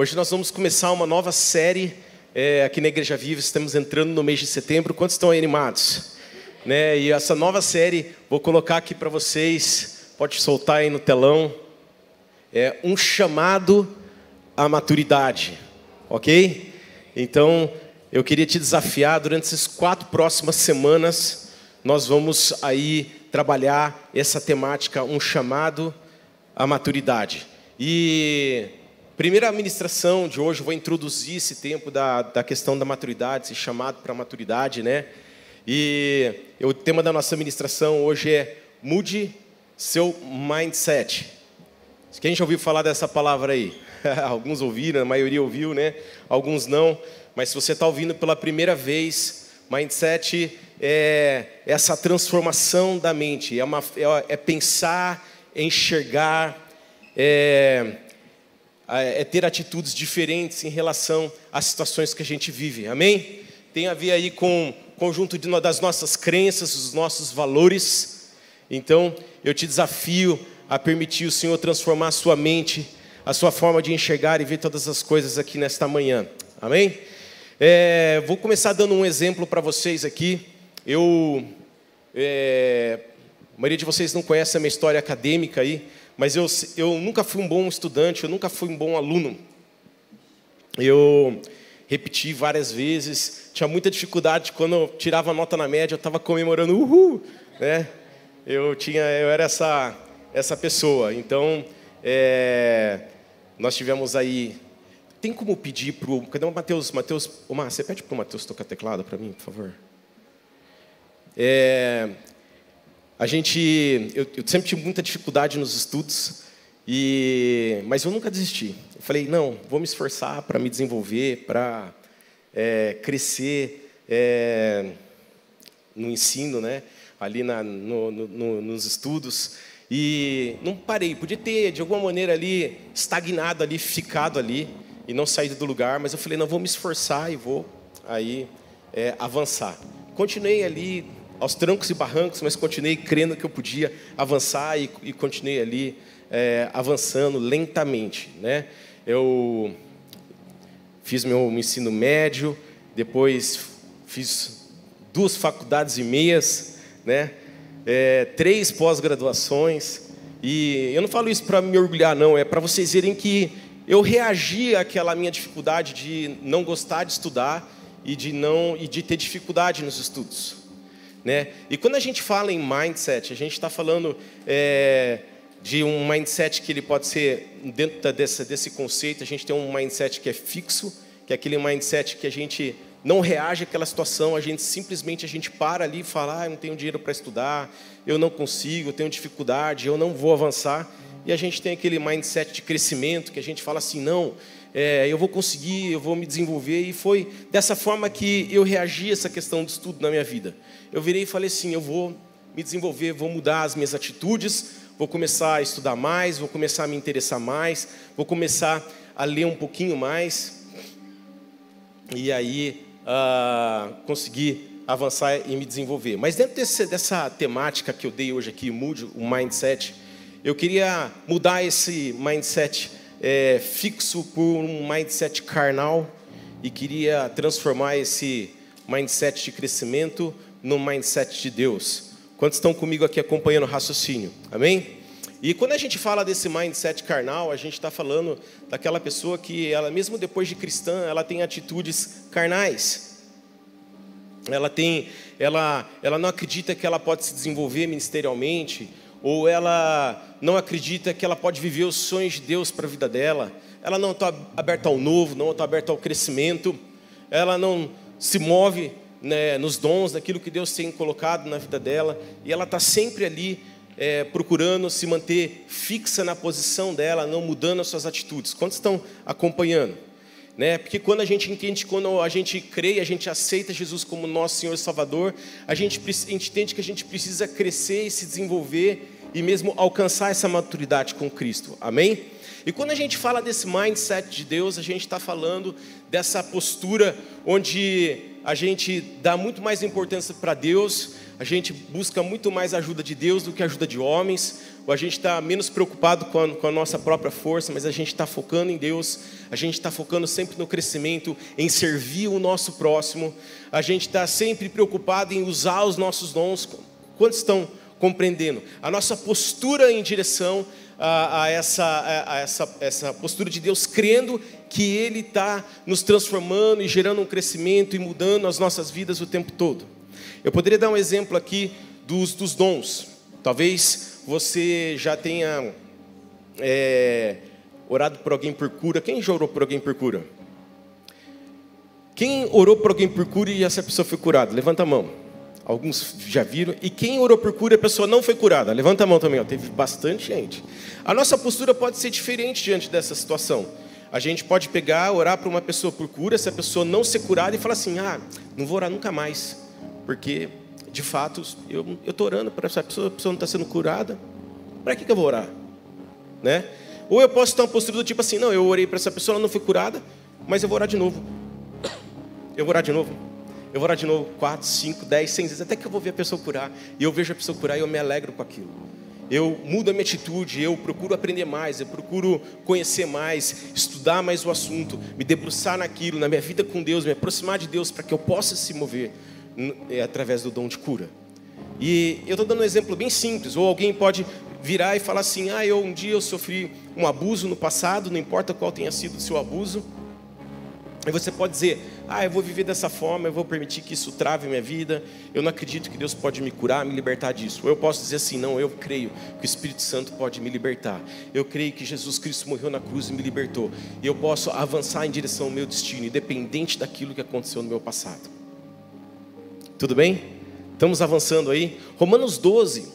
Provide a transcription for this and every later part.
Hoje nós vamos começar uma nova série é, aqui na Igreja Viva. Estamos entrando no mês de setembro. Quantos estão animados? Né? E essa nova série, vou colocar aqui para vocês, pode soltar aí no telão, é um chamado à maturidade, ok? Então, eu queria te desafiar durante essas quatro próximas semanas, nós vamos aí trabalhar essa temática, um chamado à maturidade. E primeira ministração de hoje, eu vou introduzir esse tempo da, da questão da maturidade, esse chamado para a maturidade, né? E o tema da nossa ministração hoje é mude seu mindset. Quem já ouviu falar dessa palavra aí? Alguns ouviram, a maioria ouviu, né? Alguns não. Mas se você está ouvindo pela primeira vez, mindset é essa transformação da mente, é, uma, é, é pensar, é enxergar, é, é ter atitudes diferentes em relação às situações que a gente vive. Amém? Tem a ver aí com o conjunto de, das nossas crenças, os nossos valores. Então, eu te desafio a permitir o Senhor transformar a sua mente, a sua forma de enxergar e ver todas as coisas aqui nesta manhã. Amém? É, vou começar dando um exemplo para vocês aqui. Eu, é, a maioria de vocês não conhece a minha história acadêmica aí, mas eu, eu nunca fui um bom estudante, eu nunca fui um bom aluno. Eu repeti várias vezes, tinha muita dificuldade quando eu tirava nota na média, eu estava comemorando, uhul, né? Eu tinha, eu era essa essa pessoa. Então, é, nós tivemos aí. Tem como pedir para o. Cadê o Matheus? Matheus, Omar, você pede para o Matheus tocar teclado para mim, por favor? É, a gente, eu, eu, sempre tive muita dificuldade nos estudos, e, mas eu nunca desisti. Eu falei, não, vou me esforçar para me desenvolver, para é, crescer é, no ensino, né? ali na, no, no, nos estudos. E não parei, podia ter de alguma maneira ali estagnado ali, ficado ali e não saído do lugar, mas eu falei, não, vou me esforçar e vou aí é, avançar. Continuei ali aos trancos e barrancos, mas continuei crendo que eu podia avançar e, e continuei ali é, avançando lentamente, né? Eu fiz meu ensino médio, depois fiz duas faculdades e meias, né? É, três pós-graduações, e eu não falo isso para me orgulhar, não, é para vocês verem que eu reagi àquela minha dificuldade de não gostar de estudar e de não e de ter dificuldade nos estudos. Né? E quando a gente fala em mindset, a gente está falando é, de um mindset que ele pode ser dentro desse, conceito. A gente tem um mindset que é fixo, que é aquele mindset que a gente não reage àquela situação, a gente simplesmente a gente para ali e fala, ah, eu não tenho dinheiro para estudar, eu não consigo, eu tenho dificuldade, eu não vou avançar. E a gente tem aquele mindset de crescimento que a gente fala assim, não, é, eu vou conseguir, eu vou me desenvolver. E foi dessa forma que eu reagi a essa questão do estudo na minha vida. Eu virei e falei assim: eu vou me desenvolver, vou mudar as minhas atitudes, vou começar a estudar mais, vou começar a me interessar mais, vou começar a ler um pouquinho mais. E aí uh, conseguir avançar e me desenvolver. Mas dentro desse, dessa temática que eu dei hoje aqui, mude o mindset, eu queria mudar esse mindset é, fixo por um mindset carnal e queria transformar esse mindset de crescimento no mindset de Deus. Quantos estão comigo aqui acompanhando o raciocínio? Amém? E quando a gente fala desse mindset carnal, a gente está falando daquela pessoa que, ela mesmo depois de cristã, ela tem atitudes carnais. Ela tem, ela, ela não acredita que ela pode se desenvolver ministerialmente, ou ela não acredita que ela pode viver os sonhos de Deus para a vida dela, ela não está aberta ao novo, não está aberta ao crescimento, ela não se move né, nos dons, daquilo que Deus tem colocado na vida dela, e ela está sempre ali é, procurando se manter fixa na posição dela, não mudando as suas atitudes. Quantos estão acompanhando? Né? Porque quando a gente entende, quando a gente crê, a gente aceita Jesus como nosso Senhor e Salvador, a gente, a gente entende que a gente precisa crescer e se desenvolver e mesmo alcançar essa maturidade com Cristo. Amém? E quando a gente fala desse mindset de Deus, a gente está falando dessa postura onde a gente dá muito mais importância para Deus, a gente busca muito mais a ajuda de Deus do que a ajuda de homens, ou a gente está menos preocupado com a, com a, nossa própria força, mas a gente está focando em Deus, a gente está focando sempre no crescimento, em servir o nosso próximo, a gente está sempre preocupado em usar os nossos dons. Quantos estão compreendendo? A nossa postura em direção a, a, essa, a, a essa, essa postura de Deus, crendo que Ele está nos transformando e gerando um crescimento e mudando as nossas vidas o tempo todo. Eu poderia dar um exemplo aqui dos, dos dons. Talvez você já tenha é, orado por alguém por cura. Quem já orou por alguém por cura? Quem orou por alguém por cura e essa pessoa foi curada? Levanta a mão. Alguns já viram. E quem orou por cura e a pessoa não foi curada? Levanta a mão também. Ó. Teve bastante gente. A nossa postura pode ser diferente diante dessa situação. A gente pode pegar, orar para uma pessoa por cura, se a pessoa não ser curada e falar assim: ah, não vou orar nunca mais, porque de fato, eu estou orando para essa pessoa, a pessoa não está sendo curada, para que, que eu vou orar? Né? Ou eu posso ter uma postura do tipo assim, não, eu orei para essa pessoa, ela não foi curada, mas eu vou orar de novo. Eu vou orar de novo. Eu vou orar de novo, quatro, cinco, dez, cem vezes, até que eu vou ver a pessoa curar. E eu vejo a pessoa curar e eu me alegro com aquilo. Eu mudo a minha atitude, eu procuro aprender mais, eu procuro conhecer mais, estudar mais o assunto, me debruçar naquilo, na minha vida com Deus, me aproximar de Deus para que eu possa se mover. É através do dom de cura. E eu estou dando um exemplo bem simples. Ou alguém pode virar e falar assim: Ah, eu um dia eu sofri um abuso no passado, não importa qual tenha sido o seu abuso. E você pode dizer: Ah, eu vou viver dessa forma, eu vou permitir que isso trave minha vida. Eu não acredito que Deus pode me curar, me libertar disso. Ou eu posso dizer assim: Não, eu creio que o Espírito Santo pode me libertar. Eu creio que Jesus Cristo morreu na cruz e me libertou. E eu posso avançar em direção ao meu destino, independente daquilo que aconteceu no meu passado. Tudo bem? Estamos avançando aí. Romanos 12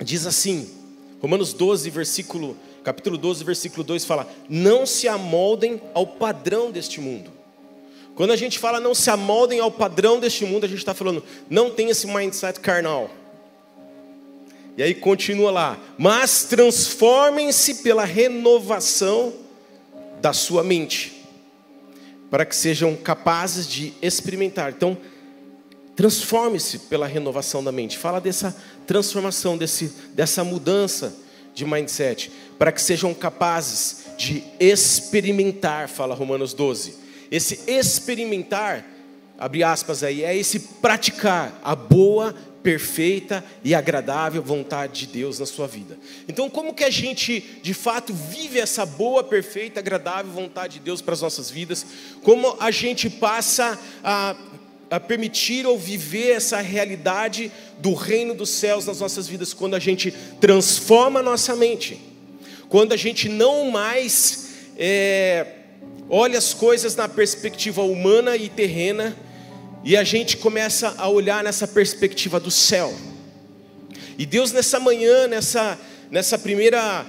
diz assim: Romanos 12, versículo, capítulo 12, versículo 2 fala: Não se amoldem ao padrão deste mundo. Quando a gente fala não se amoldem ao padrão deste mundo, a gente está falando, não tem esse mindset carnal. E aí continua lá, mas transformem-se pela renovação da sua mente, para que sejam capazes de experimentar. Então, Transforme-se pela renovação da mente. Fala dessa transformação, desse, dessa mudança de mindset, para que sejam capazes de experimentar, fala Romanos 12. Esse experimentar, abre aspas aí, é esse praticar a boa, perfeita e agradável vontade de Deus na sua vida. Então, como que a gente de fato vive essa boa, perfeita, agradável vontade de Deus para as nossas vidas? Como a gente passa a a permitir ou viver essa realidade do reino dos céus nas nossas vidas, quando a gente transforma a nossa mente, quando a gente não mais é, olha as coisas na perspectiva humana e terrena, e a gente começa a olhar nessa perspectiva do céu. E Deus nessa manhã, nessa, nessa, primeira,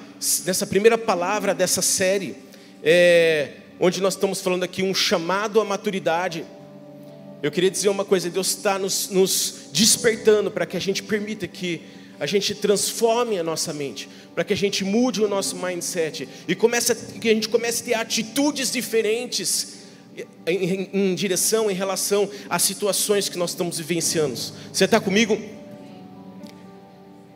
nessa primeira palavra dessa série, é, onde nós estamos falando aqui um chamado à maturidade, eu queria dizer uma coisa: Deus está nos, nos despertando para que a gente permita que a gente transforme a nossa mente, para que a gente mude o nosso mindset e comece, que a gente comece a ter atitudes diferentes em, em, direção, em relação às situações que nós estamos vivenciando. Você está comigo?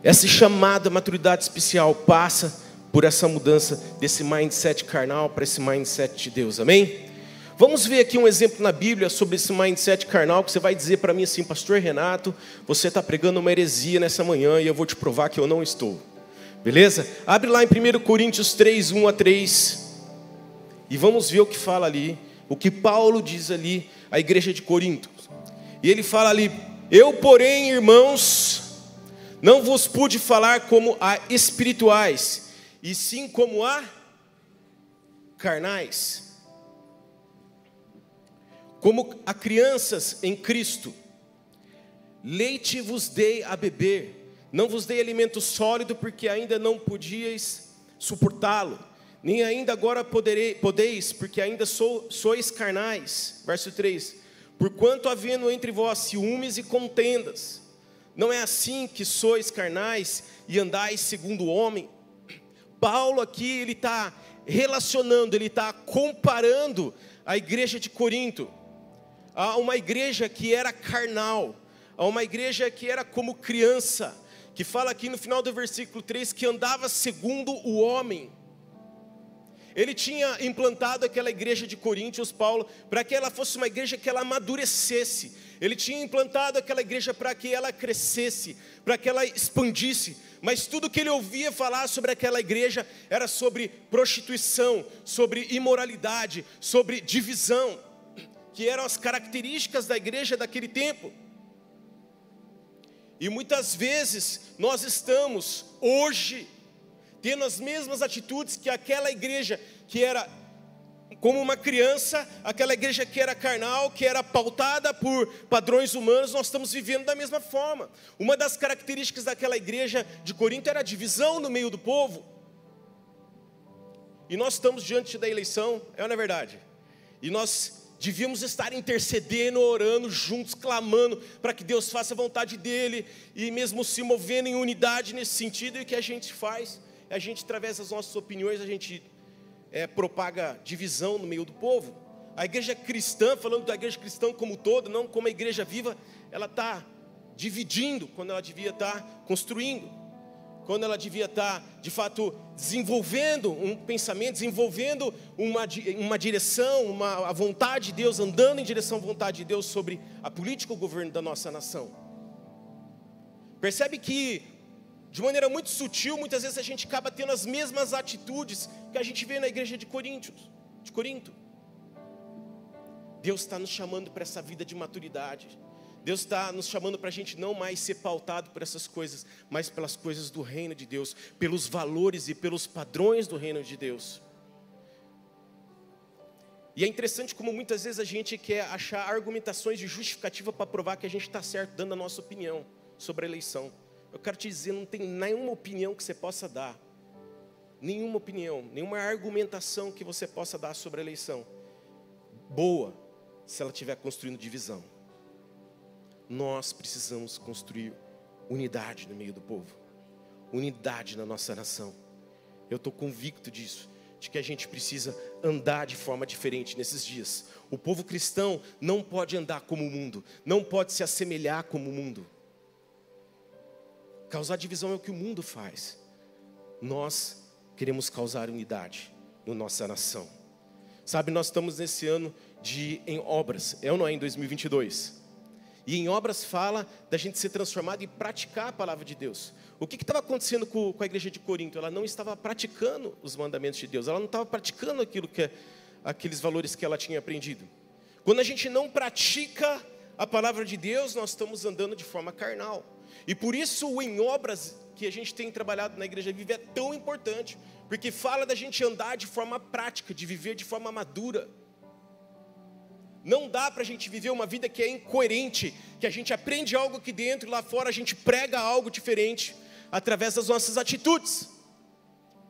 Essa chamada maturidade especial passa por essa mudança desse mindset carnal para esse mindset de Deus, amém? Vamos ver aqui um exemplo na Bíblia sobre esse mindset carnal que você vai dizer para mim assim, Pastor Renato, você está pregando uma heresia nessa manhã e eu vou te provar que eu não estou. Beleza? Abre lá em 1 Coríntios 3, 1 a 3. E vamos ver o que fala ali, o que Paulo diz ali à igreja de Corinto. E ele fala ali: Eu, porém, irmãos, não vos pude falar como a espirituais, e sim como a carnais como a crianças em Cristo. Leite vos dei a beber, não vos dei alimento sólido, porque ainda não podíeis suportá-lo, nem ainda agora poderei, podeis, porque ainda sou, sois carnais. Verso 3: Porquanto havendo entre vós ciúmes e contendas, não é assim que sois carnais e andais segundo o homem? Paulo aqui ele está relacionando, ele está comparando a igreja de Corinto a uma igreja que era carnal, a uma igreja que era como criança, que fala aqui no final do versículo 3 que andava segundo o homem. Ele tinha implantado aquela igreja de Coríntios, Paulo, para que ela fosse uma igreja que ela amadurecesse. Ele tinha implantado aquela igreja para que ela crescesse, para que ela expandisse. Mas tudo que ele ouvia falar sobre aquela igreja era sobre prostituição, sobre imoralidade, sobre divisão, que eram as características da igreja daquele tempo. E muitas vezes nós estamos hoje tendo as mesmas atitudes que aquela igreja que era como uma criança, aquela igreja que era carnal, que era pautada por padrões humanos, nós estamos vivendo da mesma forma. Uma das características daquela igreja de Corinto era a divisão no meio do povo. E nós estamos diante da eleição, é ou não é verdade? E nós Devíamos estar intercedendo, orando juntos, clamando para que Deus faça a vontade dEle e mesmo se movendo em unidade nesse sentido. E o que a gente faz? A gente, através das nossas opiniões, a gente é, propaga divisão no meio do povo. A igreja cristã, falando da igreja cristã como todo, não como a igreja viva, ela está dividindo quando ela devia estar tá construindo quando ela devia estar, de fato, desenvolvendo um pensamento, desenvolvendo uma, uma direção, uma, a vontade de Deus, andando em direção à vontade de Deus sobre a política e o governo da nossa nação. Percebe que, de maneira muito sutil, muitas vezes a gente acaba tendo as mesmas atitudes que a gente vê na igreja de Coríntios, de Corinto. Deus está nos chamando para essa vida de maturidade. Deus está nos chamando para a gente não mais ser pautado por essas coisas, mas pelas coisas do reino de Deus, pelos valores e pelos padrões do reino de Deus. E é interessante como muitas vezes a gente quer achar argumentações de justificativa para provar que a gente está certo, dando a nossa opinião sobre a eleição. Eu quero te dizer, não tem nenhuma opinião que você possa dar, nenhuma opinião, nenhuma argumentação que você possa dar sobre a eleição, boa, se ela estiver construindo divisão nós precisamos construir unidade no meio do povo, unidade na nossa nação. Eu estou convicto disso, de que a gente precisa andar de forma diferente nesses dias. O povo cristão não pode andar como o mundo, não pode se assemelhar como o mundo. Causar divisão é o que o mundo faz. Nós queremos causar unidade na nossa nação. Sabe, nós estamos nesse ano de em obras, é ou não é em 2022? E em obras fala da gente ser transformado e praticar a palavra de Deus. O que estava acontecendo com, com, a igreja de Corinto? Ela não estava praticando os mandamentos de Deus, ela não estava praticando aquilo que, aqueles valores que ela tinha aprendido. Quando a gente não pratica a palavra de Deus, nós estamos andando de forma carnal. E por isso o em obras que a gente tem trabalhado na igreja viva é tão importante, porque fala da gente andar de forma prática, de viver de forma madura. Não dá para a gente viver uma vida que é incoerente, que a gente aprende algo aqui dentro e lá fora a gente prega algo diferente através das nossas atitudes.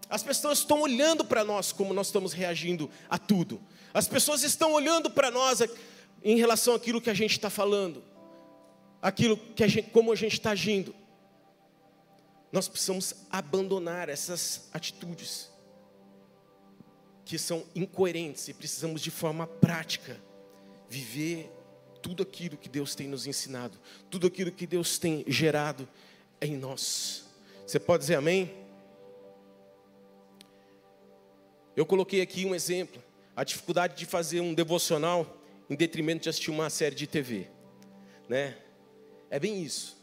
As pessoas estão olhando para nós como nós estamos reagindo a tudo. As pessoas estão olhando para nós em relação àquilo que a gente está falando, aquilo que a gente, como a gente está agindo. Nós precisamos abandonar essas atitudes que são incoerentes e precisamos de forma prática viver tudo aquilo que Deus tem nos ensinado, tudo aquilo que Deus tem gerado em nós. Você pode dizer amém? Eu coloquei aqui um exemplo, a dificuldade de fazer um devocional em detrimento de assistir uma série de TV, né? É bem isso.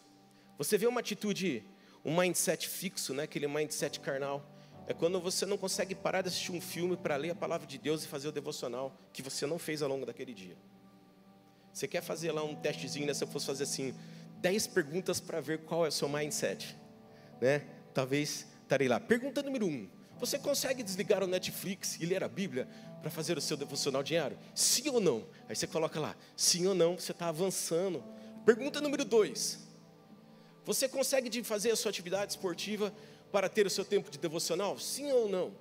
Você vê uma atitude, um mindset fixo, né? Aquele mindset carnal. É quando você não consegue parar de assistir um filme para ler a palavra de Deus e fazer o devocional que você não fez ao longo daquele dia. Você quer fazer lá um testezinho, né? Se eu fosse fazer assim, 10 perguntas para ver qual é o seu mindset, né? Talvez estarei lá. Pergunta número 1. Um, você consegue desligar o Netflix e ler a Bíblia para fazer o seu devocional diário? Sim ou não? Aí você coloca lá, sim ou não, você está avançando. Pergunta número 2. Você consegue fazer a sua atividade esportiva para ter o seu tempo de devocional? Sim ou não?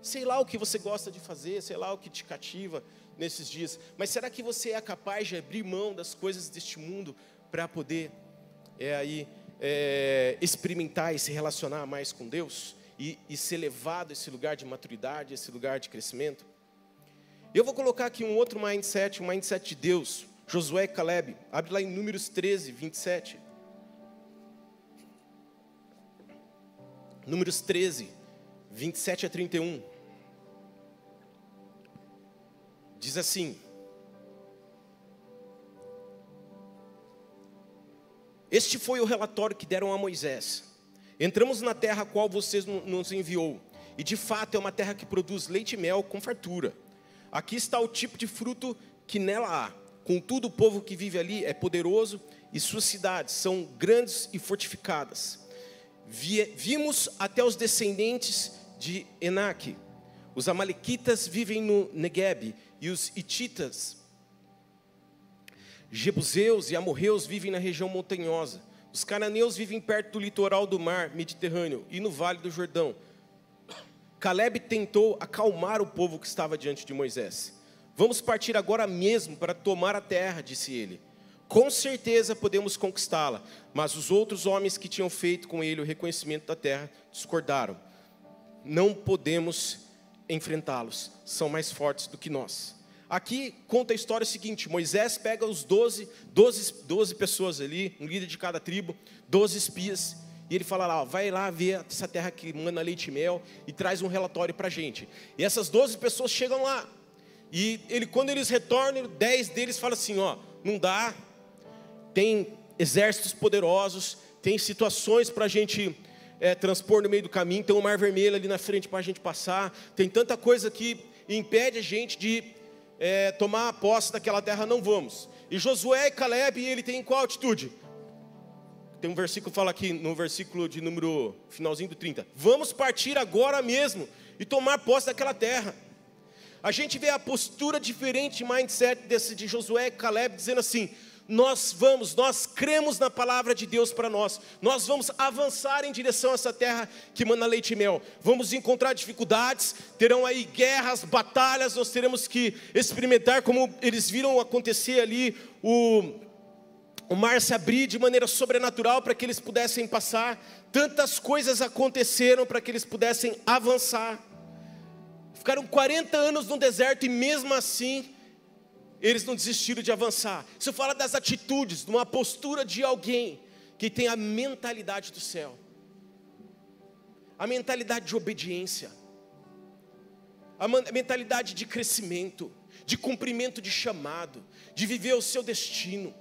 Sei lá o que você gosta de fazer, sei lá o que te cativa, nesses dias. Mas será que você é capaz de abrir mão das coisas deste mundo para poder é, aí, é, experimentar e se relacionar mais com Deus? E, e ser levado a esse lugar de maturidade, esse lugar de crescimento? Eu vou colocar aqui um outro mindset, um mindset de Deus. Josué e Caleb. Abre lá em Números 13, 27. Números 13, 27 a 31. Diz assim: Este foi o relatório que deram a Moisés. Entramos na terra a qual vocês nos enviou, e de fato é uma terra que produz leite e mel com fartura. Aqui está o tipo de fruto que nela há. Contudo, o povo que vive ali é poderoso e suas cidades são grandes e fortificadas. Vimos até os descendentes de Enaque. Os amalequitas vivem no Negueb e os ititas, jebuseus e amorreus vivem na região montanhosa. Os cananeus vivem perto do litoral do mar Mediterrâneo e no vale do Jordão. Caleb tentou acalmar o povo que estava diante de Moisés. Vamos partir agora mesmo para tomar a terra, disse ele. Com certeza podemos conquistá-la, mas os outros homens que tinham feito com ele o reconhecimento da terra discordaram. Não podemos enfrentá-los, são mais fortes do que nós. Aqui conta a história seguinte: Moisés pega os 12, 12, 12 pessoas ali, um líder de cada tribo, 12 espias, e ele fala lá, vai lá ver essa terra que manda leite e mel e traz um relatório para a gente. E essas 12 pessoas chegam lá, e ele, quando eles retornam, 10 deles falam assim: ó, não dá, tem exércitos poderosos, tem situações para a gente é, transpor no meio do caminho, tem um mar vermelho ali na frente para a gente passar, tem tanta coisa que impede a gente de é, tomar a posse daquela terra, não vamos. E Josué e Caleb, ele tem qual atitude? Tem um versículo que fala aqui, no versículo de número, finalzinho do 30. Vamos partir agora mesmo e tomar posse daquela terra. A gente vê a postura diferente, mindset desse de Josué e Caleb, dizendo assim: nós vamos, nós cremos na palavra de Deus para nós, nós vamos avançar em direção a essa terra que manda leite e mel. Vamos encontrar dificuldades, terão aí guerras, batalhas, nós teremos que experimentar como eles viram acontecer ali o, o mar se abrir de maneira sobrenatural para que eles pudessem passar. Tantas coisas aconteceram para que eles pudessem avançar. Ficaram 40 anos no deserto e mesmo assim eles não desistiram de avançar. Isso fala das atitudes, de uma postura de alguém que tem a mentalidade do céu, a mentalidade de obediência, a mentalidade de crescimento, de cumprimento de chamado, de viver o seu destino.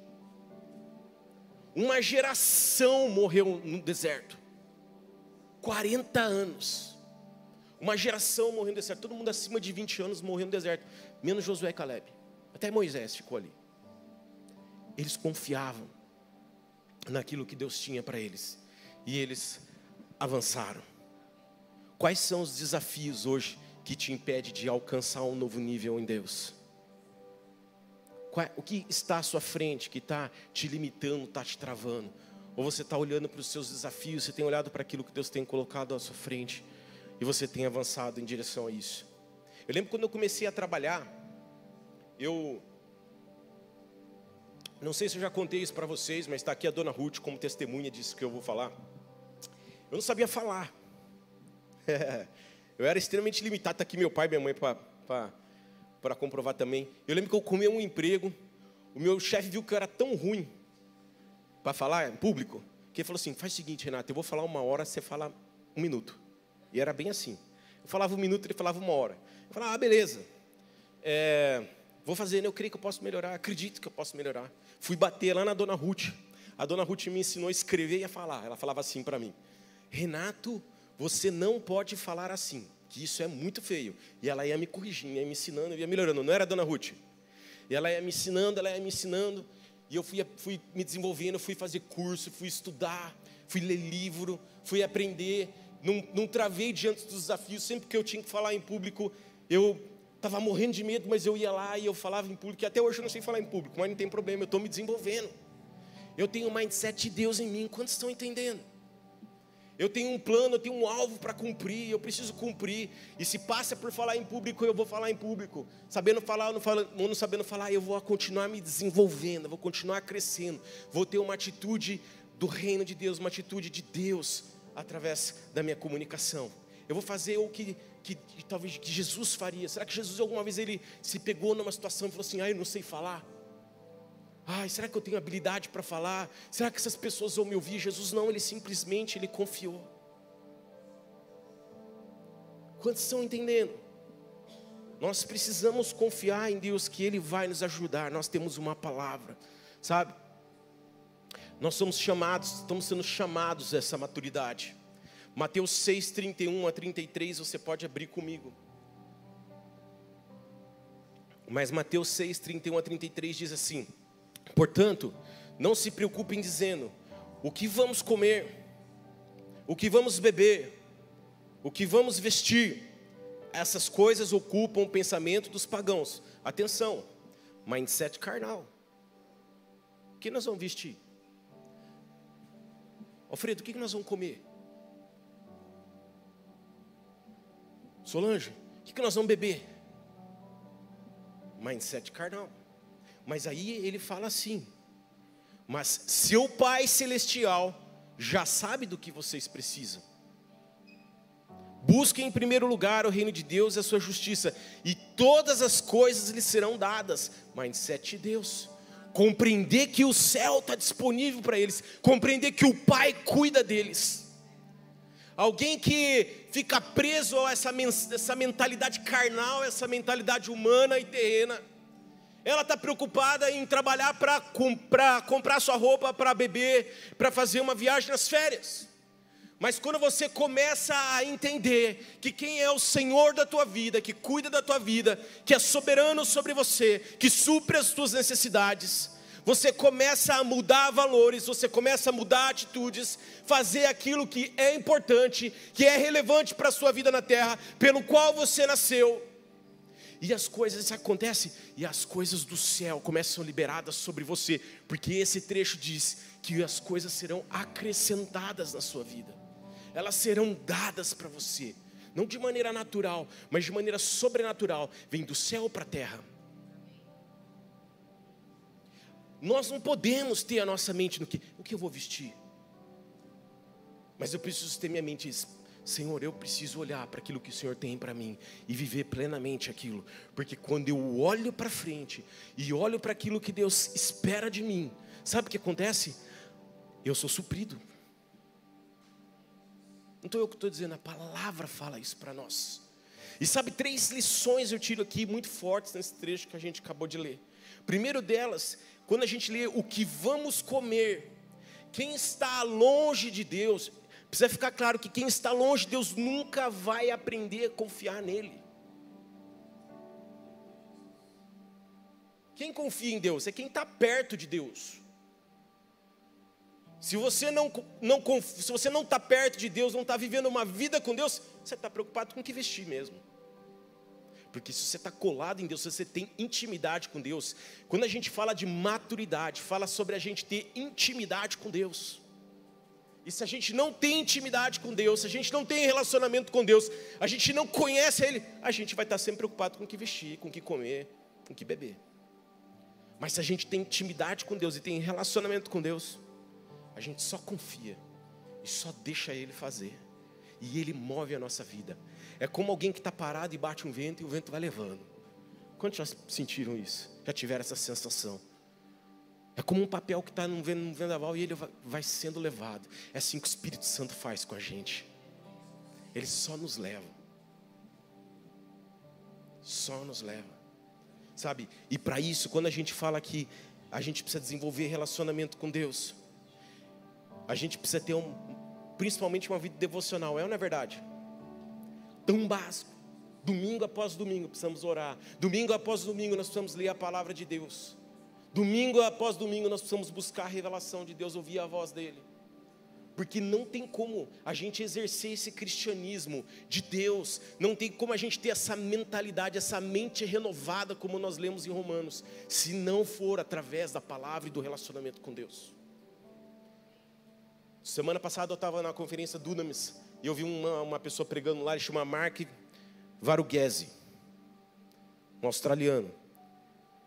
Uma geração morreu no deserto, 40 anos. Uma geração morreu no deserto, todo mundo acima de 20 anos morreu no deserto, menos Josué e Caleb. Até Moisés ficou ali. Eles confiavam naquilo que Deus tinha para eles. E eles avançaram. Quais são os desafios hoje que te impede de alcançar um novo nível em Deus? O que está à sua frente que está te limitando, está te travando? Ou você está olhando para os seus desafios, você tem olhado para aquilo que Deus tem colocado à sua frente e você tem avançado em direção a isso? Eu lembro quando eu comecei a trabalhar, eu não sei se eu já contei isso para vocês, mas está aqui a dona Ruth como testemunha disso que eu vou falar. Eu não sabia falar. eu era extremamente limitado. Está aqui meu pai e minha mãe para comprovar também. Eu lembro que eu comi um emprego. O meu chefe viu que eu era tão ruim para falar em público, que ele falou assim: faz o seguinte, Renato, eu vou falar uma hora, você fala um minuto. E era bem assim. Eu falava um minuto, ele falava uma hora. Eu falava, ah, beleza. É, Vou fazer, né? eu creio que eu posso melhorar, acredito que eu posso melhorar. Fui bater lá na dona Ruth. A dona Ruth me ensinou a escrever e a falar. Ela falava assim para mim: Renato, você não pode falar assim, que isso é muito feio. E ela ia me corrigindo, ia me ensinando, ia melhorando. Não era a dona Ruth? E ela ia me ensinando, ela ia me ensinando. E eu fui, fui me desenvolvendo, fui fazer curso, fui estudar, fui ler livro, fui aprender. Não, não travei diante dos desafios. Sempre que eu tinha que falar em público, eu Estava morrendo de medo, mas eu ia lá e eu falava em público. E até hoje eu não sei falar em público, mas não tem problema, eu estou me desenvolvendo. Eu tenho o mindset de Deus em mim. Quantos estão entendendo? Eu tenho um plano, eu tenho um alvo para cumprir, eu preciso cumprir. E se passa por falar em público, eu vou falar em público. Sabendo falar ou não, não sabendo falar, eu vou continuar me desenvolvendo, vou continuar crescendo. Vou ter uma atitude do reino de Deus, uma atitude de Deus através da minha comunicação. Eu vou fazer o que que, talvez que Jesus faria? Será que Jesus alguma vez ele se pegou numa situação e falou assim: "Ah, eu não sei falar"? Ai, será que eu tenho habilidade para falar? Será que essas pessoas vão me ouvir? Jesus não, ele simplesmente ele confiou. Quantos estão entendendo? Nós precisamos confiar em Deus que Ele vai nos ajudar. Nós temos uma palavra, sabe? Nós somos chamados, estamos sendo chamados a essa maturidade. Mateus 6, 31 a 33, você pode abrir comigo. Mas Mateus 6, 31 a 33 diz assim: Portanto, não se preocupem dizendo: o que vamos comer, o que vamos beber, o que vamos vestir. Essas coisas ocupam o pensamento dos pagãos. Atenção, mindset carnal. O que nós vamos vestir? Alfredo, o que nós vamos comer? Solange, o que nós vamos beber? Mindset carnal. Mas aí ele fala assim: Mas seu Pai Celestial já sabe do que vocês precisam. Busquem em primeiro lugar o reino de Deus e a sua justiça, e todas as coisas lhes serão dadas. Mindset de Deus. Compreender que o céu está disponível para eles, compreender que o Pai cuida deles. Alguém que fica preso a essa, essa mentalidade carnal, essa mentalidade humana e terrena. Ela está preocupada em trabalhar para comprar, comprar sua roupa para beber, para fazer uma viagem nas férias. Mas quando você começa a entender que quem é o Senhor da tua vida, que cuida da tua vida, que é soberano sobre você, que supre as tuas necessidades, você começa a mudar valores, você começa a mudar atitudes, fazer aquilo que é importante, que é relevante para a sua vida na terra, pelo qual você nasceu. E as coisas acontecem, e as coisas do céu começam liberadas sobre você, porque esse trecho diz que as coisas serão acrescentadas na sua vida elas serão dadas para você, não de maneira natural, mas de maneira sobrenatural, vem do céu para a terra. Nós não podemos ter a nossa mente no que, o que eu vou vestir, mas eu preciso ter minha mente Senhor, eu preciso olhar para aquilo que o Senhor tem para mim e viver plenamente aquilo, porque quando eu olho para frente e olho para aquilo que Deus espera de mim, sabe o que acontece? Eu sou suprido. Não estou eu que estou dizendo, a palavra fala isso para nós. E sabe, três lições eu tiro aqui muito fortes nesse trecho que a gente acabou de ler. Primeiro delas, quando a gente lê o que vamos comer, quem está longe de Deus, precisa ficar claro que quem está longe de Deus nunca vai aprender a confiar nele. Quem confia em Deus é quem está perto de Deus. Se você não, não se você não está perto de Deus, não está vivendo uma vida com Deus, você está preocupado com o que vestir mesmo. Porque se você está colado em Deus, se você tem intimidade com Deus, quando a gente fala de maturidade, fala sobre a gente ter intimidade com Deus. E se a gente não tem intimidade com Deus, se a gente não tem relacionamento com Deus, a gente não conhece Ele, a gente vai estar sempre preocupado com o que vestir, com o que comer, com o que beber. Mas se a gente tem intimidade com Deus e tem relacionamento com Deus, a gente só confia e só deixa Ele fazer. E Ele move a nossa vida. É como alguém que está parado e bate um vento e o vento vai levando. Quantos já sentiram isso? Já tiveram essa sensação? É como um papel que está num vendaval e ele vai sendo levado. É assim que o Espírito Santo faz com a gente. Ele só nos leva. Só nos leva. Sabe? E para isso, quando a gente fala que a gente precisa desenvolver relacionamento com Deus, a gente precisa ter um, principalmente uma vida devocional, é ou não é verdade? Tão básico. Domingo após domingo precisamos orar. Domingo após domingo nós precisamos ler a palavra de Deus. Domingo após domingo nós precisamos buscar a revelação de Deus, ouvir a voz dele. Porque não tem como a gente exercer esse cristianismo de Deus, não tem como a gente ter essa mentalidade, essa mente renovada, como nós lemos em Romanos, se não for através da palavra e do relacionamento com Deus. Semana passada eu estava na conferência Dunamis e eu vi uma, uma pessoa pregando lá, ele chama Mark Varugese, um australiano.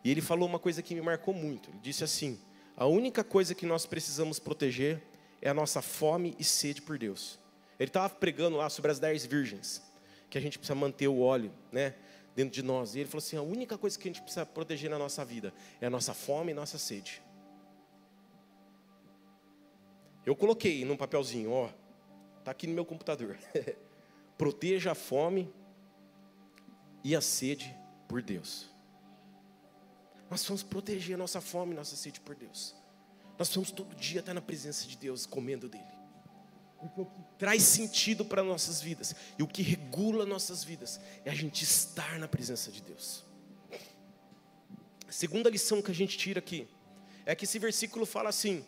E ele falou uma coisa que me marcou muito. Ele disse assim: a única coisa que nós precisamos proteger é a nossa fome e sede por Deus. Ele estava pregando lá sobre as dez virgens, que a gente precisa manter o óleo, né, dentro de nós. E ele falou assim: a única coisa que a gente precisa proteger na nossa vida é a nossa fome e nossa sede. Eu coloquei num papelzinho, ó, tá aqui no meu computador. Proteja a fome e a sede por Deus. Nós vamos proteger a nossa fome e nossa sede por Deus. Nós vamos todo dia estar na presença de Deus, comendo dele. O que traz sentido para nossas vidas e o que regula nossas vidas é a gente estar na presença de Deus. A segunda lição que a gente tira aqui é que esse versículo fala assim: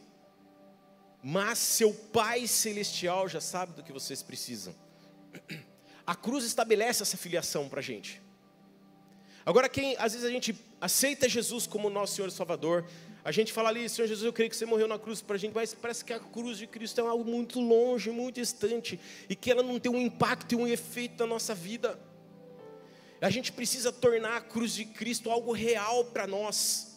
Mas seu Pai Celestial já sabe do que vocês precisam. A cruz estabelece essa filiação para a gente. Agora, quem às vezes a gente aceita Jesus como nosso Senhor e Salvador, a gente fala ali, Senhor Jesus, eu creio que você morreu na cruz para a gente, mas parece que a cruz de Cristo é algo muito longe, muito distante, e que ela não tem um impacto e um efeito na nossa vida. A gente precisa tornar a cruz de Cristo algo real para nós.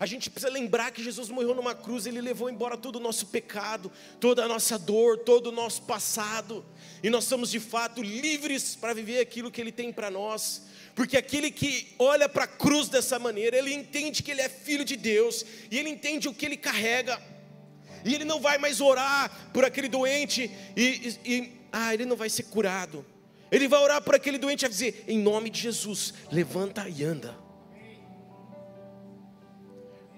A gente precisa lembrar que Jesus morreu numa cruz, Ele levou embora todo o nosso pecado, toda a nossa dor, todo o nosso passado, e nós somos de fato livres para viver aquilo que Ele tem para nós, porque aquele que olha para a cruz dessa maneira, ele entende que ele é filho de Deus, e ele entende o que ele carrega, e ele não vai mais orar por aquele doente, e, e, e ah, ele não vai ser curado, ele vai orar por aquele doente e dizer: em nome de Jesus, levanta e anda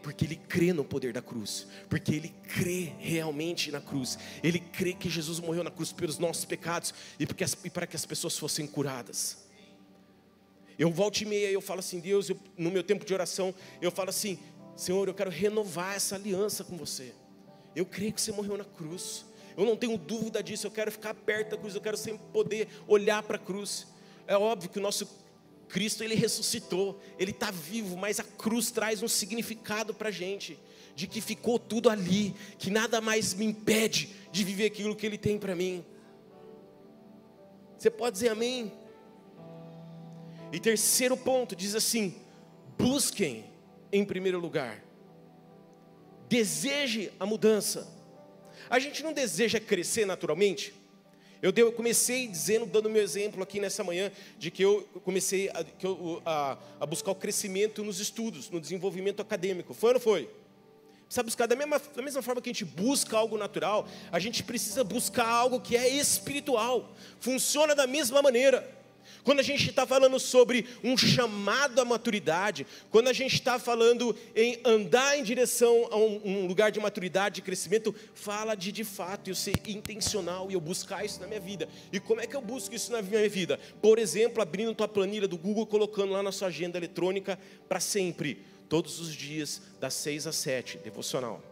porque ele crê no poder da cruz, porque ele crê realmente na cruz, ele crê que Jesus morreu na cruz pelos nossos pecados e, porque as, e para que as pessoas fossem curadas. Eu volto e meia, eu falo assim, Deus, eu, no meu tempo de oração, eu falo assim, Senhor, eu quero renovar essa aliança com você. Eu creio que você morreu na cruz. Eu não tenho dúvida disso, eu quero ficar perto da cruz, eu quero sempre poder olhar para a cruz. É óbvio que o nosso Cristo ele ressuscitou, ele está vivo, mas a cruz traz um significado para a gente, de que ficou tudo ali, que nada mais me impede de viver aquilo que ele tem para mim. Você pode dizer amém? E terceiro ponto, diz assim: busquem em primeiro lugar, deseje a mudança. A gente não deseja crescer naturalmente? Eu, dei, eu comecei dizendo, dando meu exemplo aqui nessa manhã, de que eu comecei a, que eu, a, a buscar o crescimento nos estudos, no desenvolvimento acadêmico. Foi ou não foi? Precisa buscar da mesma, da mesma forma que a gente busca algo natural, a gente precisa buscar algo que é espiritual. Funciona da mesma maneira. Quando a gente está falando sobre um chamado à maturidade, quando a gente está falando em andar em direção a um, um, lugar de maturidade, de crescimento, fala de de fato eu ser intencional e eu buscar isso na minha vida. E como é que eu busco isso na minha vida? Por exemplo, abrindo tua planilha do Google, colocando lá na sua agenda eletrônica para sempre, todos os dias, das 6 às 7, devocional.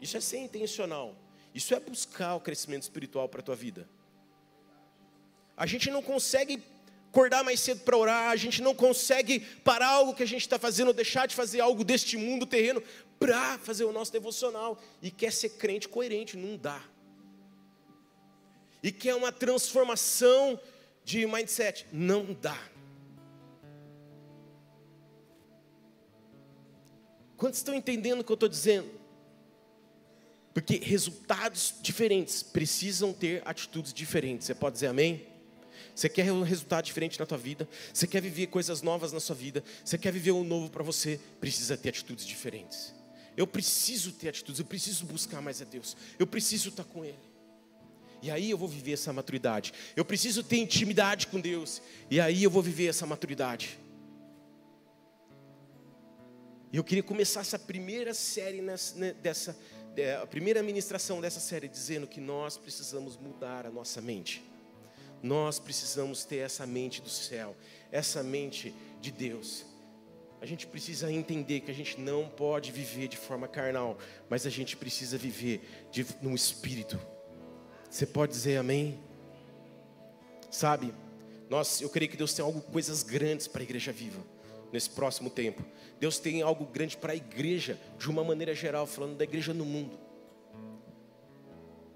Isso é ser intencional. Isso é buscar o crescimento espiritual para a tua vida. A gente não consegue acordar mais cedo para orar, a gente não consegue parar algo que a gente está fazendo, deixar de fazer algo deste mundo terreno para fazer o nosso devocional. E quer ser crente coerente, não dá. E quer uma transformação de mindset, não dá. Quantos estão entendendo o que eu estou dizendo? Porque resultados diferentes precisam ter atitudes diferentes. Você pode dizer amém? Você quer um resultado diferente na tua vida? Você quer viver coisas novas na sua vida? Você quer viver um novo para você? Precisa ter atitudes diferentes. Eu preciso ter atitudes, eu preciso buscar mais a Deus. Eu preciso estar com Ele. E aí eu vou viver essa maturidade. Eu preciso ter intimidade com Deus. E aí eu vou viver essa maturidade. E eu queria começar essa primeira série nessa, né, dessa, a primeira ministração dessa série dizendo que nós precisamos mudar a nossa mente. Nós precisamos ter essa mente do céu, essa mente de Deus. A gente precisa entender que a gente não pode viver de forma carnal, mas a gente precisa viver de, no espírito. Você pode dizer amém? Sabe, nós, eu creio que Deus tem algo, coisas grandes para a igreja viva nesse próximo tempo. Deus tem algo grande para a igreja, de uma maneira geral, falando da igreja no mundo.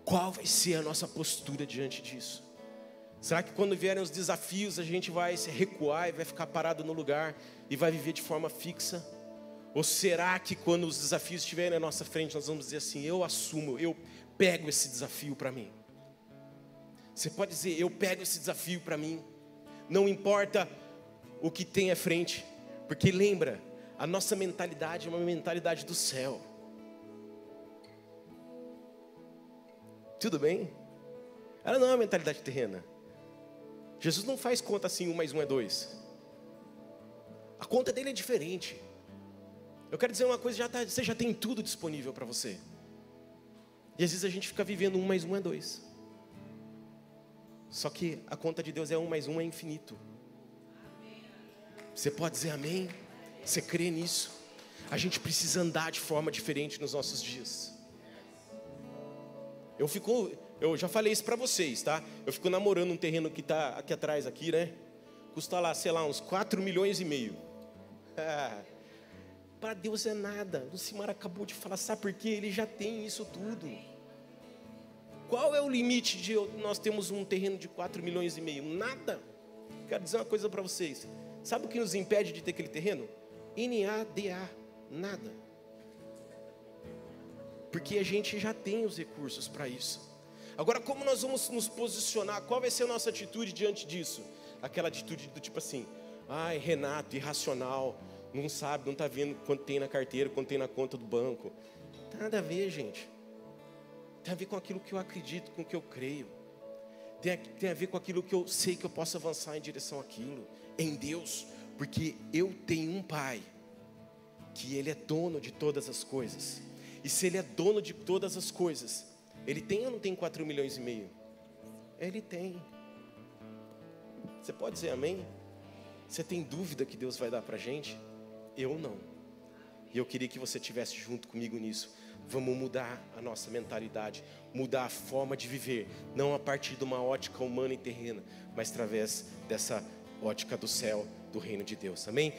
Qual vai ser a nossa postura diante disso? Será que quando vierem os desafios a gente vai se recuar e vai ficar parado no lugar e vai viver de forma fixa? Ou será que quando os desafios estiverem na nossa frente nós vamos dizer assim: eu assumo, eu pego esse desafio para mim? Você pode dizer: eu pego esse desafio para mim, não importa o que tem à frente, porque lembra, a nossa mentalidade é uma mentalidade do céu. Tudo bem? Ela não é uma mentalidade terrena. Jesus não faz conta assim, um mais um é dois. A conta dele é diferente. Eu quero dizer uma coisa, já tá, você já tem tudo disponível para você. E às vezes a gente fica vivendo um mais um é dois. Só que a conta de Deus é um mais um é infinito. Você pode dizer amém? Você crê nisso? A gente precisa andar de forma diferente nos nossos dias. Eu fico, eu já falei isso para vocês, tá? Eu fico namorando um terreno que está aqui atrás, aqui, né? Custa lá, sei lá, uns 4 milhões e meio. para Deus é nada. O Simar acabou de falar, sabe por quê? Ele já tem isso tudo. Qual é o limite de nós temos um terreno de 4 milhões e meio? Nada. Quero dizer uma coisa para vocês. Sabe o que nos impede de ter aquele terreno? NADA, nada. Porque a gente já tem os recursos para isso. Agora, como nós vamos nos posicionar? Qual vai ser a nossa atitude diante disso? Aquela atitude do tipo assim: ai, Renato, irracional, não sabe, não está vendo quanto tem na carteira, quanto tem na conta do banco. Tem nada a ver, gente. Tem a ver com aquilo que eu acredito, com o que eu creio. Tem a, tem a ver com aquilo que eu sei que eu posso avançar em direção àquilo, em Deus, porque eu tenho um Pai, que Ele é dono de todas as coisas. E se Ele é dono de todas as coisas, Ele tem ou não tem 4 milhões e meio? Ele tem. Você pode dizer amém? Você tem dúvida que Deus vai dar para gente? Eu não. E eu queria que você estivesse junto comigo nisso. Vamos mudar a nossa mentalidade, mudar a forma de viver, não a partir de uma ótica humana e terrena, mas através dessa ótica do céu, do reino de Deus. Amém?